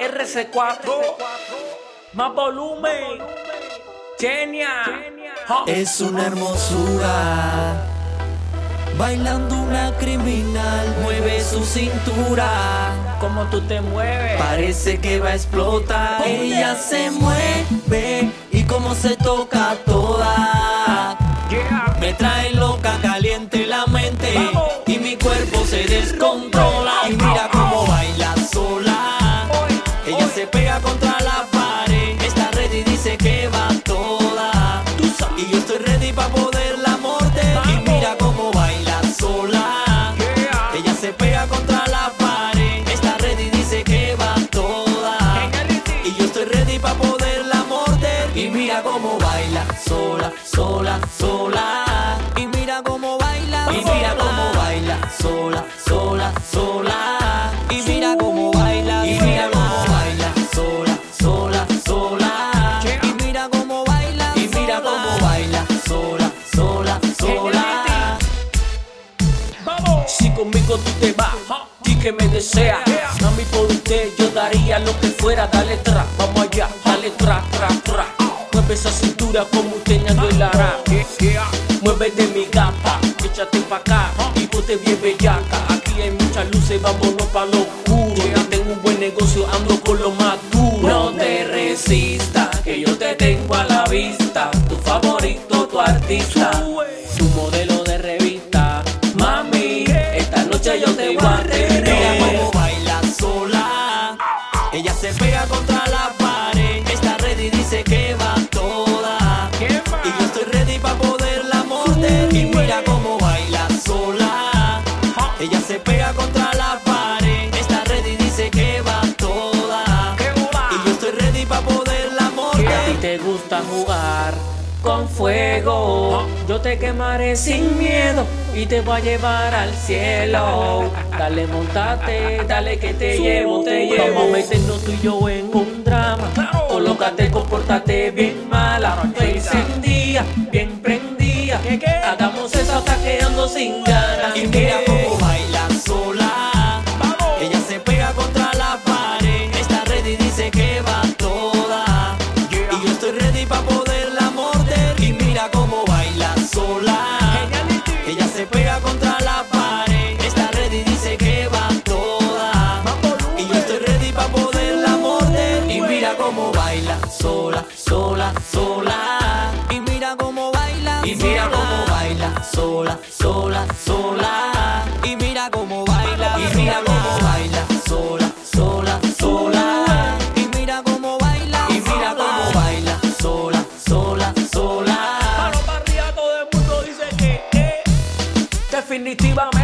RC4, más volumen. Genia, es una hermosura. Bailando una criminal, mueve su cintura. Como tú te mueves, parece que va a explotar. Ella se mueve y como se toca toda. Me trae loca, caliente la mente. Y mi cuerpo se descontrola. Poderla morder. Y mira cómo baila sola. Conmigo tú te vas y que me deseas, mami por usted yo daría lo que fuera. Dale tra, vamos allá, dale tra, tra, tra. Mueve esa cintura como usted hará. Muévete mi gata, échate pa' acá y ponte bien bellaca. Aquí hay muchas luces, vámonos pa' lo Ella se pega contra la pared. Está ready, dice que va toda. Y yo estoy ready para poderla morder. Y mira cómo baila sola. Ella se pega contra la pared. Está ready, dice que va toda. Y yo estoy ready para poderla A ti morder. te gusta jugar con fuego. Yo te quemaré sin miedo y te voy a llevar al cielo. Dale, montate, dale que te llevo, te llevo. Vamos a meternos tú y yo en un drama. Colócate, compórtate bien mala. Encendía, bien prendía. Hagamos eso hasta quedando sin contra la pared. Está ready, dice que va toda. Y yo estoy ready para poderla morder. Y mira cómo baila sola, sola, sola. Y mira cómo baila. Y mira cómo baila sola, sola, sola. Definitivamente